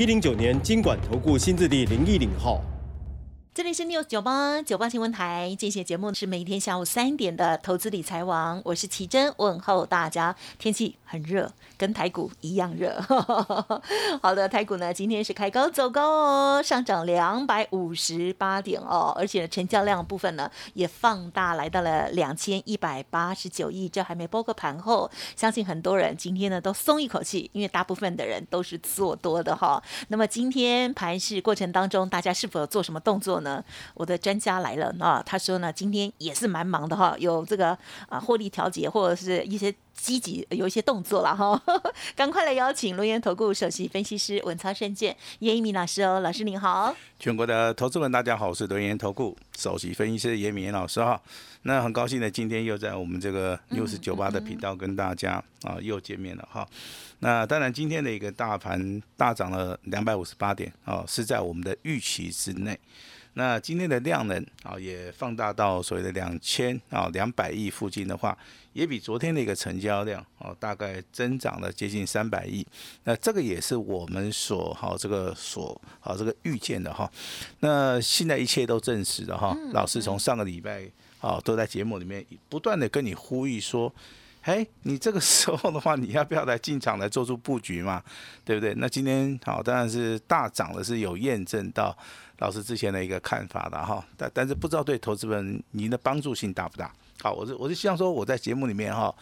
一零九年金管投顾新字第零一零号。这里是 News 九八九八新闻台，这些节目是每天下午三点的投资理财王，我是奇珍，问候大家。天气很热，跟台股一样热。好的，台股呢今天是开高走高哦，上涨两百五十八点哦，而且成交量部分呢也放大，来到了两千一百八十九亿。这还没包括盘后，相信很多人今天呢都松一口气，因为大部分的人都是做多的哈。那么今天盘市过程当中，大家是否有做什么动作呢？我的专家来了啊，他说呢今天也是蛮忙的哈，有这个啊获利调节或者是一些。积极有一些动作了哈，赶快来邀请龙岩投顾首席分析师文操胜券叶一鸣老师哦，老师您好。全国的投资们大家好，我是龙岩投顾首席分析师叶明老师哈。那很高兴呢今天又在我们这个六十九八的频道跟大家啊又见面了哈。那当然今天的一个大盘大涨了两百五十八点啊，是在我们的预期之内。那今天的量能啊也放大到所谓的两千啊两百亿附近的话。也比昨天的一个成交量哦，大概增长了接近三百亿。那这个也是我们所好这个所好这个预见的哈。那现在一切都证实了哈。老师从上个礼拜啊都在节目里面不断的跟你呼吁说，嘿，你这个时候的话，你要不要来进场来做出布局嘛？对不对？那今天好当然是大涨的，是有验证到老师之前的一个看法的哈。但但是不知道对投资人您的帮助性大不大？好，我是我是希望说我在节目里面哈，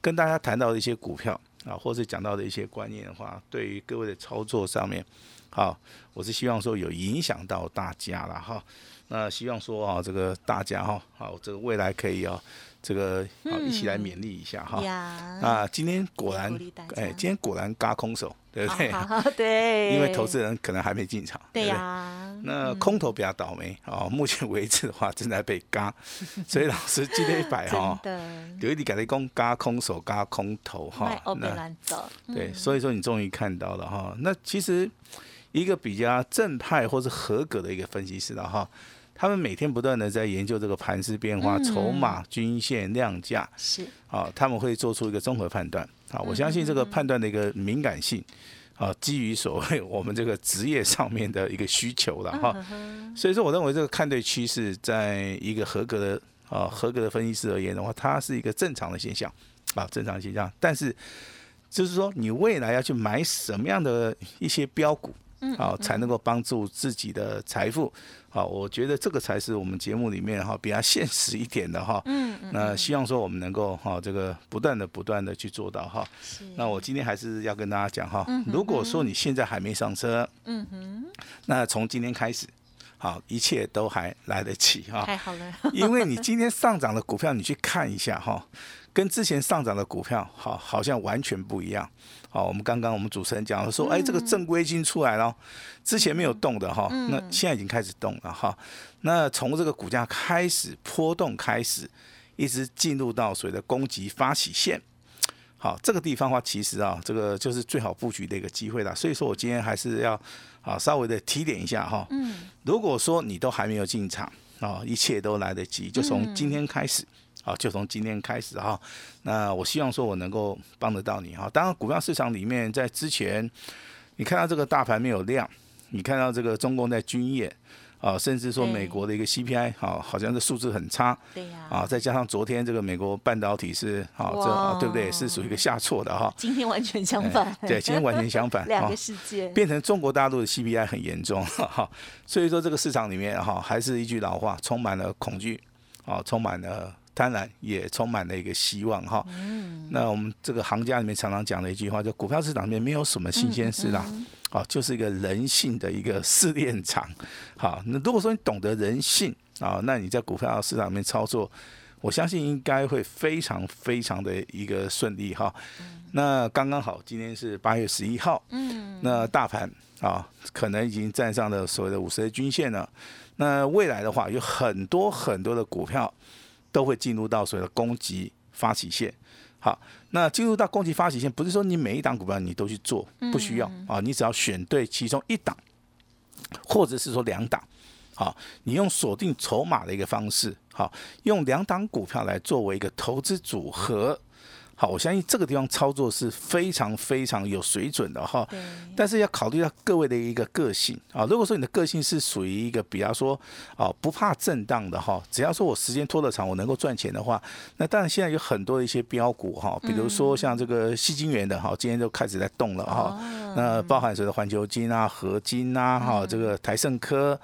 跟大家谈到的一些股票啊，或是讲到的一些观念的话，对于各位的操作上面，好，我是希望说有影响到大家了哈。那希望说啊，这个大家哈，好，这个未来可以啊。这个好，一起来勉励一下哈。啊，今天果然，哎，今天果然嘎空手，对不对？对。因为投资人可能还没进场。对呀。那空头比较倒霉哦，目前为止的话正在被嘎，所以老师今天一百哈，有一点改了讲嘎空手、嘎空头哈。那对，所以说你终于看到了哈。那其实一个比较正派或是合格的一个分析师了哈。他们每天不断的在研究这个盘势变化、筹码、均线、量价，是啊，他们会做出一个综合判断啊。我相信这个判断的一个敏感性啊，基于所谓我们这个职业上面的一个需求了哈。所以说，我认为这个看对趋势，在一个合格的啊合格的分析师而言的话，它是一个正常的现象啊，正常现象。但是就是说，你未来要去买什么样的一些标股？好，才能够帮助自己的财富。好，我觉得这个才是我们节目里面哈比较现实一点的哈。嗯嗯。那希望说我们能够哈这个不断的不断的去做到哈。那我今天还是要跟大家讲哈，如果说你现在还没上车，嗯哼，那从今天开始，好，一切都还来得及哈。太好了。因为你今天上涨的股票，你去看一下哈，跟之前上涨的股票，好，好像完全不一样。好，我们刚刚我们主持人讲了说，哎，这个正规军出来了，之前没有动的哈，那现在已经开始动了哈。那从这个股价开始波动开始，一直进入到所谓的攻击发起线，好，这个地方的话，其实啊，这个就是最好布局的一个机会了。所以说我今天还是要啊稍微的提点一下哈。嗯。如果说你都还没有进场啊，一切都来得及，就从今天开始。好，就从今天开始哈。那我希望说我能够帮得到你哈。当然，股票市场里面在之前，你看到这个大盘没有量，你看到这个中共在军演啊，甚至说美国的一个 CPI 好，好像这数字很差。对呀。啊，再加上昨天这个美国半导体是好，这对不对？是属于一个下挫的哈。今天完全相反。对，今天完全相反。两个世界。变成中国大陆的 CPI 很严重哈，所以说这个市场里面哈，还是一句老话，充满了恐惧啊，充满了。当然也充满了一个希望哈。嗯。那我们这个行家里面常常讲的一句话，就股票市场里面没有什么新鲜事啦，好，就是一个人性的一个试炼场。好，那如果说你懂得人性啊，那你在股票市场里面操作，我相信应该会非常非常的一个顺利哈。那刚刚好，今天是八月十一号，嗯，那大盘啊，可能已经站上了所谓的五十日均线了。那未来的话，有很多很多的股票都会进入到所谓的攻击发起线。好，那进入到攻击发起线，不是说你每一档股票你都去做，不需要啊，你只要选对其中一档，或者是说两档，好，你用锁定筹码的一个方式，好，用两档股票来作为一个投资组合。好，我相信这个地方操作是非常非常有水准的哈。但是要考虑到各位的一个个性啊。如果说你的个性是属于一个比方说啊不怕震荡的哈，只要说我时间拖得长，我能够赚钱的话，那当然现在有很多的一些标股哈，比如说像这个细金源的哈，今天就开始在动了哈。那包含所谓的环球金啊、合金啊、哈这个台盛科。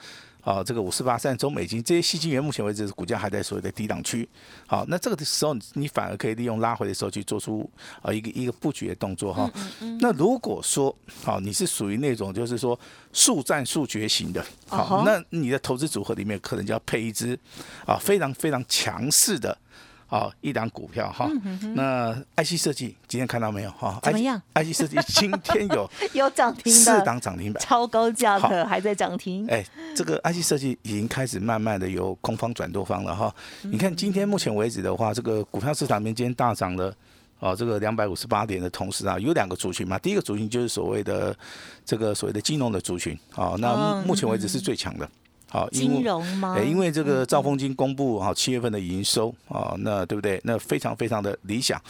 啊，这个五四八三中美金这些细晶元，目前为止股价还在所谓的低档区。好，那这个的时候，你反而可以利用拉回的时候去做出啊一个一个布局的动作哈。那如果说好，你是属于那种就是说速战速决型的，好，那你的投资组合里面可能就要配一支啊非常非常强势的。好，一档股票哈，那 IC 设计今天看到没有哈？怎么样？IC 设计今天有 有涨停四档涨停板，超高价的还在涨停。哎，这个 IC 设计已经开始慢慢的由空方转多方了哈。你看今天目前为止的话，这个股票市场面今天大涨了哦，这个两百五十八点的同时啊，有两个族群嘛。第一个族群就是所谓的这个所谓的金融的族群哦，那目前为止是最强的。好，金融吗？因为这个兆丰金公布哈七月份的营收啊，那对不对？那非常非常的理想，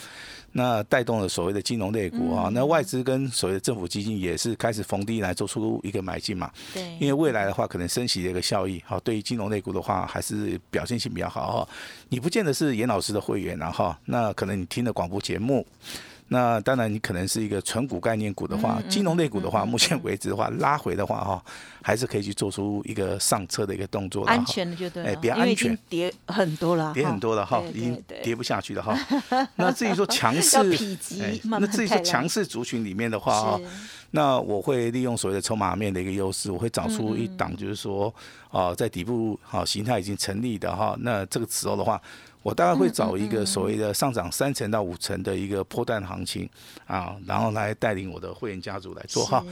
那带动了所谓的金融类股啊，那外资跟所谓的政府基金也是开始逢低来做出一个买进嘛。对，因为未来的话，可能升息的一个效益，好，对于金融类股的话，还是表现性比较好哈。你不见得是严老师的会员然后，那可能你听的广播节目。那当然，你可能是一个纯股概念股的话，金融类股的话，目前为止的话，拉回的话哈，还是可以去做出一个上车的一个动作。安全的就对，哎，比较安全。跌很多了，跌很多了哈，已经跌不下去了哈。那至于说强势，那至于说强势族群里面的话哈那我会利用所谓的筹码面的一个优势，我会找出一档，就是说啊，在底部好形态已经成立的哈，那这个时候的话。我大概会找一个所谓的上涨三成到五成的一个破蛋行情啊，然后来带领我的会员家族来做哈。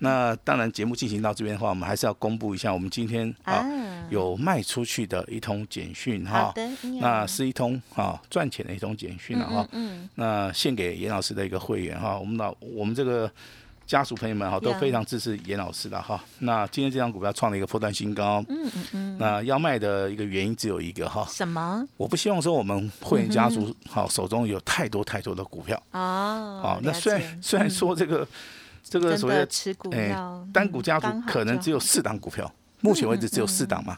那当然，节目进行到这边的话，我们还是要公布一下我们今天啊有卖出去的一通简讯哈。那是一通啊赚钱的一通简讯了哈。那献给严老师的一个会员哈，我们老我们这个。家属朋友们哈都非常支持严老师的哈。那今天这张股票创了一个破断新高。嗯嗯嗯。那要卖的一个原因只有一个哈。什么？我不希望说我们会员家族好手中有太多太多的股票。哦。好，那虽然虽然说这个这个所谓的持股哎单股家族可能只有四档股票，目前为止只有四档嘛。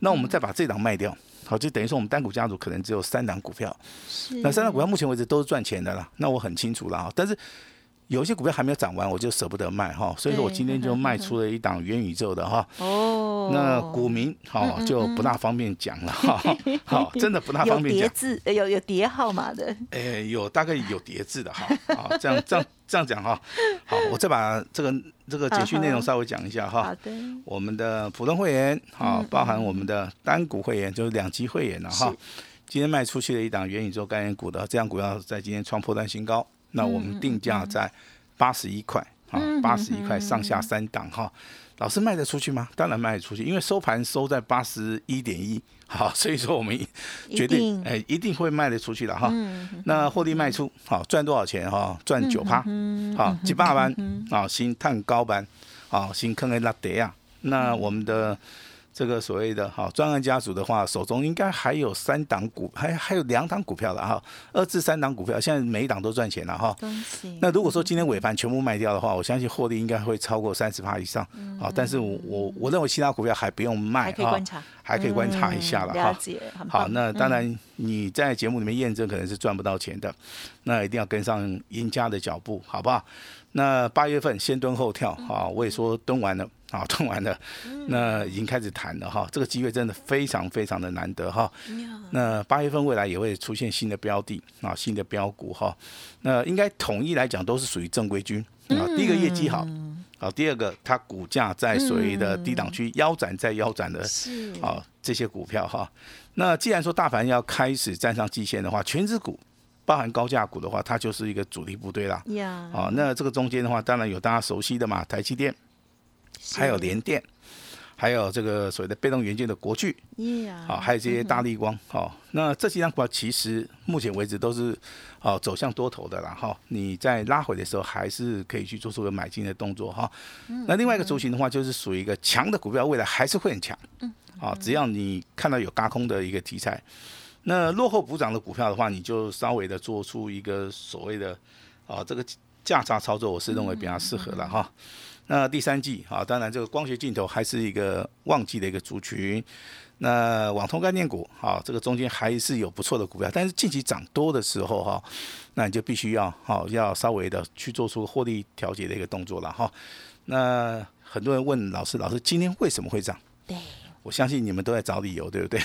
那我们再把这档卖掉，好，就等于说我们单股家族可能只有三档股票。是。那三档股票目前为止都是赚钱的啦。那我很清楚了啊，但是。有些股票还没有涨完，我就舍不得卖哈，所以说我今天就卖出了一档元宇宙的哈。哦。那股民哈就不大方便讲了哈。好，真的不大方便讲。有叠字，有有叠号码的。哎，有大概有叠字的哈。好，这样这样这样讲哈。好，我再把这个这个简讯内容稍微讲一下哈。好的。我们的普通会员好，包含我们的单股会员，就是两级会员了哈。今天卖出去的一档元宇宙概念股的，这样股票在今天创破断新高。那我们定价在八十一块啊，八十一块上下三档哈，老师卖得出去吗？当然卖得出去，因为收盘收在八十一点一，好，所以说我们决定哎一定会卖得出去的哈。那获利卖出好赚多少钱哈？赚九趴，好几百万啊，新碳高班啊，新坑的拉德啊，那我们的。这个所谓的哈专案家族的话，手中应该还有三档股，还还有两档股票了哈，二至三档股票，现在每一档都赚钱了哈。那如果说今天尾盘全部卖掉的话，我相信获利应该会超过三十趴以上啊。但是我我我认为其他股票还不用卖，还可以观察，还可以观察一下了哈。好，那当然你在节目里面验证可能是赚不到钱的，那一定要跟上赢家的脚步，好不好？那八月份先蹲后跳啊，我也说蹲完了。好，通完了，那已经开始谈了哈。这个机会真的非常非常的难得哈。那八月份未来也会出现新的标的啊，新的标股哈。那应该统一来讲都是属于正规军啊。第一个业绩好，好，第二个它股价在所谓的低档区腰斩再腰斩的，啊这些股票哈。那既然说大盘要开始站上季线的话，全指股包含高价股的话，它就是一个主力部队啦。呀，啊，那这个中间的话，当然有大家熟悉的嘛，台积电，还有联电，还有这个所谓的被动元件的国巨，呀，好，还有这些大力光，好，那这几张股票其实目前为止都是哦走向多头的啦，哈，你在拉回的时候还是可以去做出个买进的动作哈。那另外一个族群的话，就是属于一个强的股票，未来还是会很强，嗯啊，只要你看到有嘎空的一个题材，那落后补涨的股票的话，你就稍微的做出一个所谓的啊这个价差操作，我是认为比较适合的哈。那第三季啊，当然这个光学镜头还是一个旺季的一个族群。那网通概念股啊，这个中间还是有不错的股票，但是近期涨多的时候哈，那你就必须要好要稍微的去做出获利调节的一个动作了哈。那很多人问老师，老师今天为什么会涨？对，我相信你们都在找理由，对不对？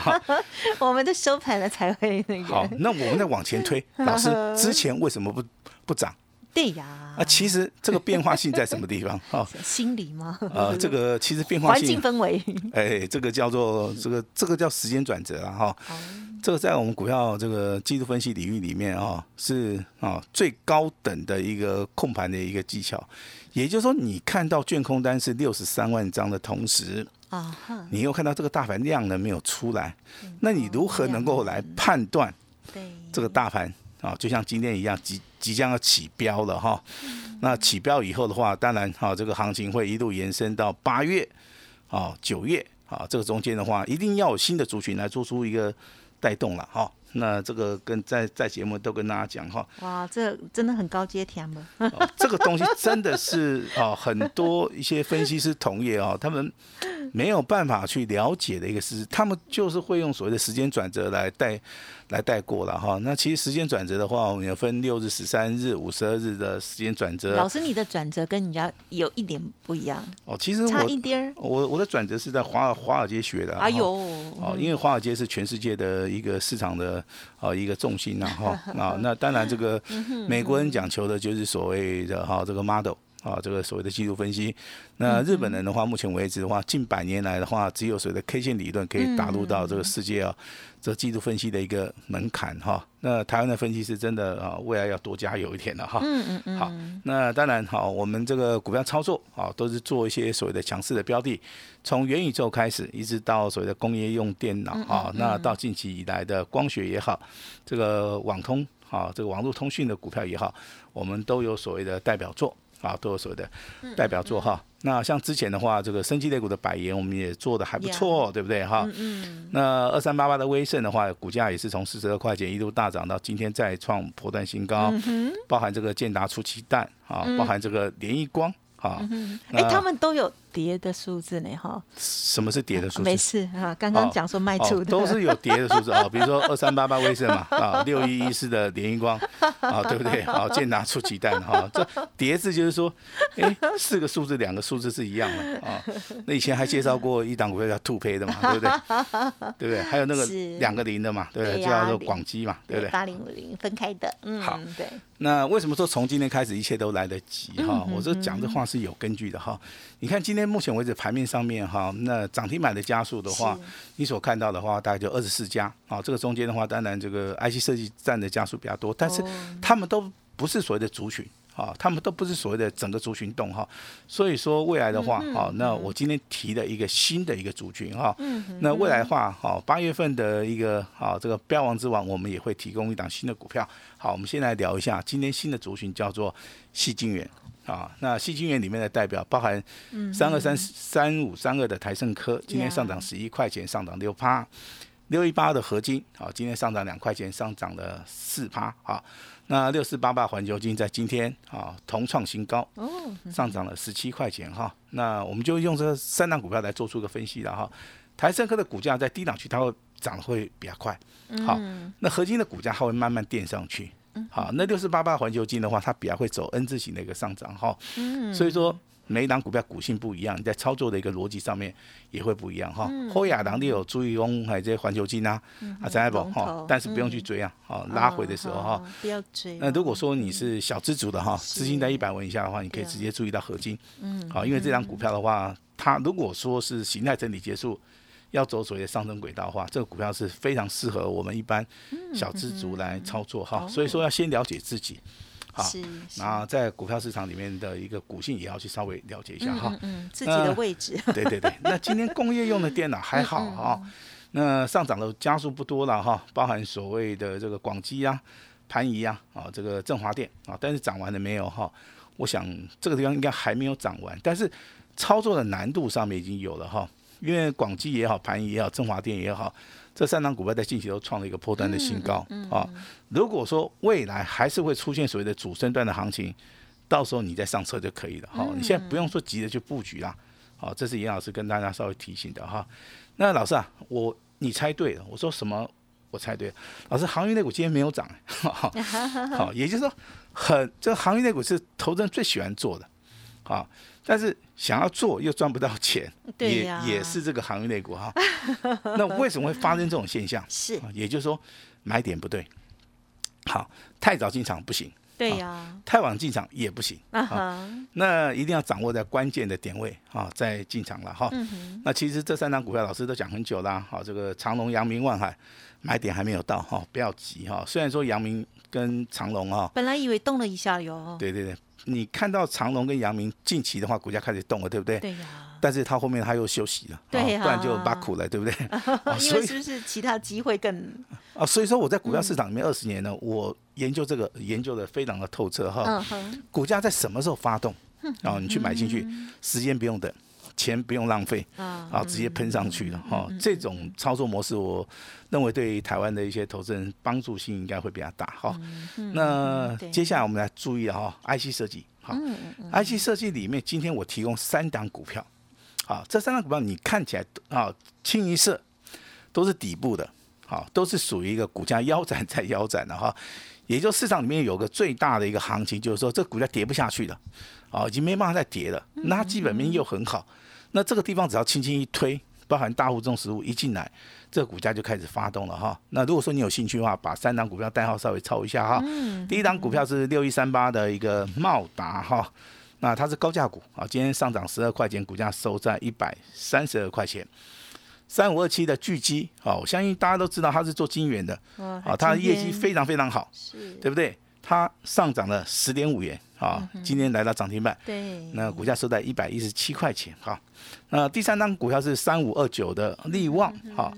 我们的收盘了才会那个。好，那我们再往前推，老师之前为什么不不涨？对呀，啊，其实这个变化性在什么地方？哈，心理吗？呃，这个其实变化环境性，氛围。哎，这个叫做这个这个叫时间转折啊，哈。这个在我们股票这个技术分析领域里面啊，是啊最高等的一个控盘的一个技巧。也就是说，你看到卷空单是六十三万张的同时，啊，你又看到这个大盘量呢没有出来，那你如何能够来判断对，这个大盘啊，就像今天一样，即即将要起标了哈。那起标以后的话，当然哈、这个行情会一路延伸到八月啊、九月啊，这个中间的话，一定要有新的族群来做出一个带动了哈。那这个跟在在节目都跟大家讲哈，哇，这真的很高阶甜了。哦这个东西真的是啊、很多一些分析师同业啊、他们没有办法去了解的一个事实，他们就是会用所谓的时间转折来带来带过了哈。那其实时间转折的话，我们有分六日、十三日、五十二日的时间转折。老师，你的转折跟人家有一点不一样，哦，其实差一我。我我的转折是在华尔华尔街学的。哎呦哈，哦，因为华尔街是全世界的一个市场的啊一个重心呐哈啊，那当然这个美国人讲求的就是所谓的哈这个 model 啊，这个所谓的技术分析。那日本人的话，目前为止的话，近百年来的话，只有所谓的 K 线理论可以打入到这个世界啊，这技术分析的一个门槛哈。那台湾的分析师真的啊，未来要多加油一点了哈。嗯嗯嗯，好，那当然好，我们这个股票操作啊，都是做一些所谓的强势的标的，从元宇宙开始，一直到所谓的工业用电脑啊，那到近期以来的光学也好，这个网通啊，这个网络通讯的股票也好，我们都有所谓的代表作啊，都有所谓的代表作哈。那像之前的话，这个生机类股的百元，我们也做的还不错，对不对哈？嗯那二三八八的威盛的话，股价也是从四十二块钱一度大涨到今天再创破断新高，包含这个建达出奇蛋啊，包含这个联益光啊，哎、那他们都有叠的数字呢，哈，什么是跌的数字没字？事啊，刚刚讲说卖出哦，的，都是有跌的数字啊，比如说二三八八威盛嘛，啊，六一一四的联益光啊，对不对？啊，建达出奇蛋哈，这叠字就是说，哎，四个数字两个数字是一样的啊。那以前还介绍过一档股票叫兔胚的嘛，对不对？对不对？还有那个两个零的嘛，对不对？就叫做广基嘛，对不对？八零五零分开的，嗯，好对，那为什么说从今天开始一切都来得及嗯哈？我这讲这话是有根据的哈。你看今天目前为止盘面上面哈，那涨停板的家数的话，你所看到的话大概就二十四家啊。这个中间的话，当然这个 IC 设计占的家数比较多，但是哦他们都不是所谓的族群。啊，他们都不是所谓的整个族群动哈，所以说未来的嗯话，好、那我今天提的一个新的一个族群哈，嗯那未来的话，好、八月份的一个好、这个标王之王，我们也会提供一档新的股票。好，我们先来聊一下今天新的族群叫做细晶圆啊。那细晶圆里面的代表包含三二三三五三二的台盛科，今天上涨十一块钱，上涨六趴。六一八的合金，好，今天上涨两块钱，上涨了四趴，好。那六四八八环球金在今天啊同创新高，哦，上涨了十七块钱哈。那我们就用这三档股票来做出个分析了哈。台盛科的股价在低档区它会涨得会比较快，好，那合金的股价它会慢慢垫上去，好，那六四八八环球金的话，它比较会走 N 字形的一个上涨哈，所以说。每一档股票股性不一样，你在操作的一个逻辑上面也会不一样哈。后亚当你有注意翁还有这些环球金啊，啊，张爱宝哈，但是不用去追啊，哦，拉回的时候哈。哦，不要追哦。那如果说你是小资族的哈，资金在一百万以下的话，你可以直接注意到合金，嗯，好，因为这张股票的话，它如果说是形态整理结束，要走所谓的上升轨道的话，这个股票是非常适合我们一般小资族来操作哈。所以说要先了解自己，好，是，然后在股票市场里面的一个股性也要去稍微了解一下哈。嗯，自己的位置。对对对，那今天工业用的电脑还好哈，那上涨的加速不多了哈，包含所谓的这个广基啊、盘仪啊、啊这个振华电啊，但是涨完了没有哈？我想这个地方应该还没有涨完，但是操作的难度上面已经有了哈。因为广基也好，盘仪也好，振华电也好，这三档股票在近期都创了一个破端的新高啊。如果说未来还是会出现所谓的主升段的行情，到时候你再上车就可以了好。你现在不用说急着去布局啦，好，这是严老师跟大家稍微提醒的哈。那老师啊，我你猜对了，我说什么？我猜对了，老师，航运类股今天没有涨，好，也就是说，很这个航运类股是投资人最喜欢做的，好。但是想要做又赚不到钱，也也是这个行业类股哈。那为什么会发生这种现象？是，也就是说买点不对。好，太早进场不行。对呀。太晚进场也不行。啊那一定要掌握在关键的点位啊，再进场了哈。那其实这三张股票老师都讲很久啦。好，这个长隆、阳明、万海买点还没有到哈，不要急哈。虽然说阳明跟长隆啊，本来以为动了一下哟。对对对。你看到长隆跟阳明近期的话，股价开始动了，对不对？对呀。但是它后面它又休息了，对呀，不然就挖苦了，对不对？因为是不是其他机会更？啊，所以说我在股票市场里面二十年呢，我研究这个研究的非常的透彻哈。嗯股价在什么时候发动？然后你去买进去，时间不用等。钱不用浪费啊，直接喷上去了哈。这种操作模式，我认为对台湾的一些投资人帮助性应该会比较大哈。那接下来我们来注意哈，IC 设计哈，IC 设计里面今天我提供三档股票，好，这三档股票你看起来啊清一色都是底部的，好，都是属于一个股价腰斩在腰斩的哈。也就市场里面有个最大的一个行情，就是说这股价跌不下去了，啊，已经没办法再跌了，那基本面又很好。那这个地方只要轻轻一推，包含大户重实物一进来，这个股价就开始发动了哈。那如果说你有兴趣的话，把三档股票代号稍微抄一下哈。第一档股票是六一三八的一个茂达哈，那它是高价股啊，今天上涨十二块钱，股价收在一百三十二块钱。三五二七的巨基啊，我相信大家都知道它是做晶圆的，啊，它的业绩非常非常好，对不对？它上涨了十点五元。啊，今天来到涨停板，对，那股价收在一百一十七块钱，哈。那第三张股票是三五二九的利旺，哈，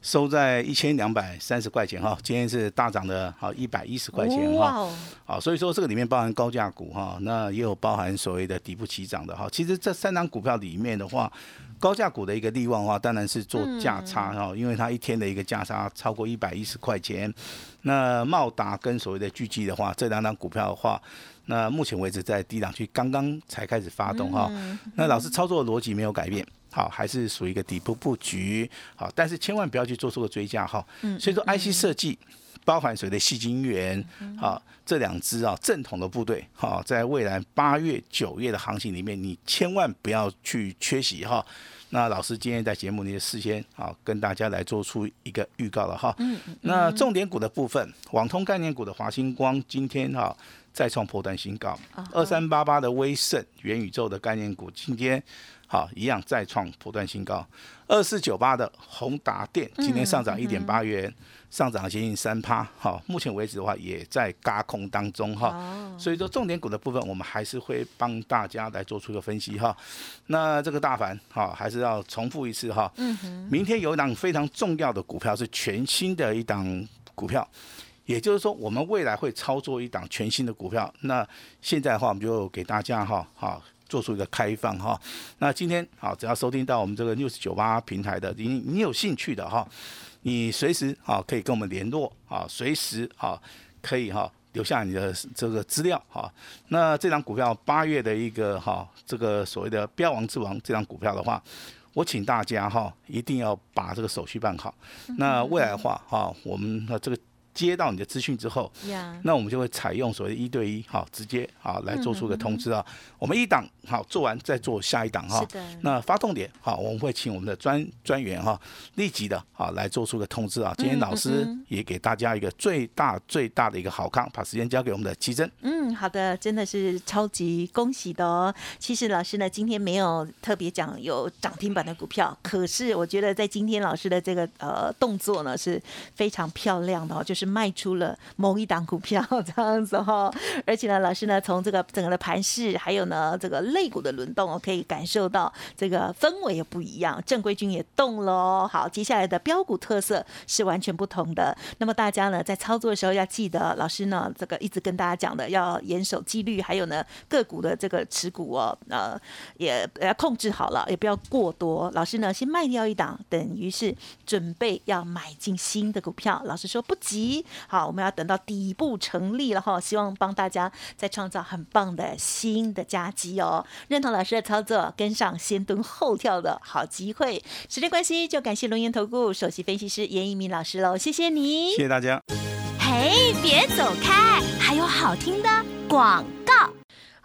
收在一千两百三十块钱，哈，今天是大涨的，好一百一十块钱，哈，好，所以说这个里面包含高价股，哈，那也有包含所谓的底部起涨的，哈，其实这三张股票里面的话。高价股的一个利旺的话，当然是做价差哈，因为它一天的一个价差超过一百一十块钱。那茂达跟所谓的巨基的话，这两档股票的话，那目前为止在低档区刚刚才开始发动哈。那老师操作的逻辑没有改变，好，还是属于一个底部布局，好，但是千万不要去做出个追加哈。所以说，IC 设计。包含谁的细金元啊？这两支啊正统的部队哈，在未来八月、九月的行情里面，你千万不要去缺席哈。那老师今天在节目里事先啊跟大家来做出一个预告了哈。嗯。那重点股的部分，网通概念股的华星光今天哈再创破断新高，二三八八的威盛元宇宙的概念股今天好一样再创破断新高，二四九八的宏达电今天上涨一点八元。上涨接近三趴，哈，目前为止的话也在嘎空当中哈，所以说重点股的部分我们还是会帮大家来做出一个分析哈。那这个大盘哈还是要重复一次哈，嗯明天有一档非常重要的股票是全新的一档股票，也就是说我们未来会操作一档全新的股票。那现在的话我们就给大家哈好做出一个开放哈。那今天好只要收听到我们这个六十九八平台的，你你有兴趣的哈。你随时啊可以跟我们联络啊，随时啊可以哈留下你的这个资料哈。那这张股票八月的一个哈这个所谓的标王之王这张股票的话，我请大家哈一定要把这个手续办好。那未来的话哈，我们的这个接到你的资讯之后，呀，那我们就会采用所谓的一对一，好，直接啊来做出个通知啊。我们一档好做完再做下一档哈是。的，那发动点好，我们会请我们的专专员哈，立即的啊来做出个通知啊。今天老师也给大家一个最大最大的一个好康，把时间交给我们的奇珍。嗯，好的，真的是超级恭喜的哦。其实老师呢，今天没有特别讲有涨停板的股票，可是我觉得在今天老师的这个呃动作呢是非常漂亮的哦，就是卖出了某一档股票 这样子哈、哦。而且呢，老师呢从这个整个的盘势，还有呢这个类股的轮动哦，可以感受到这个氛围也不一样，正规军也动了哦。好，接下来的标股特色是完全不同的。那么大家呢在操作的时候要记得，老师呢这个一直跟大家讲的要严守纪律，还有呢个股的这个持股哦，呃也要控制好了，也不要过多。老师呢先卖掉一档，等于是准备要买进新的股票。老师说不急，好，我们要等到底部成立了哈，希望帮大家再创造很棒的新的佳绩哦。认同老师的操作，跟上先蹲后跳的好机会。时间关系，就感谢龙岩投顾首席分析师严一鸣老师喽，谢谢你，谢谢大家。嘿，别走开，还有好听的广告。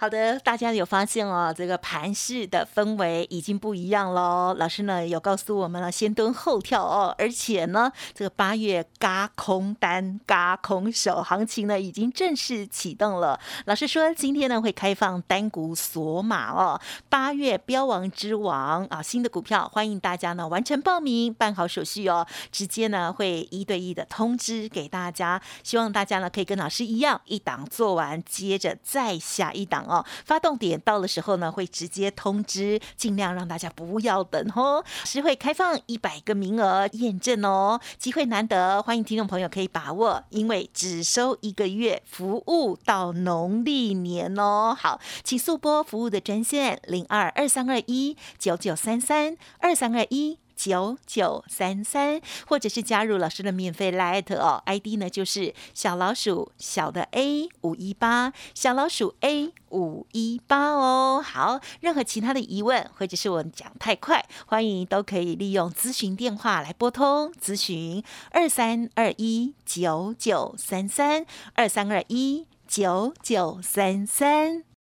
好的，大家有发现哦，这个盘市的氛围已经不一样喽。老师呢有告诉我们了，先蹲后跳哦，而且呢，这个八月嘎空单、嘎空手行情呢已经正式启动了。老师说今天呢会开放单股锁码哦，八月标王之王啊，新的股票欢迎大家呢完成报名，办好手续哦，直接呢会一对一的通知给大家。希望大家呢可以跟老师一样，一档做完，接着再下一档哦。发动点到的时候呢，会直接通知，尽量让大家不要等哦。实会开放一百个名额验证哦，机会难得，欢迎听众朋友可以把握，因为只收一个月，服务到农历年哦。好，请速拨服务的专线零二二三二一九九三三二三二一。九九三三，或者是加入老师的免费 Light 哦，ID 呢就是小老鼠小的 A 五一八，小老鼠 A 五一八哦。好，任何其他的疑问或者是我讲太快，欢迎都可以利用咨询电话来拨通咨询二三二一九九三三二三二一九九三三。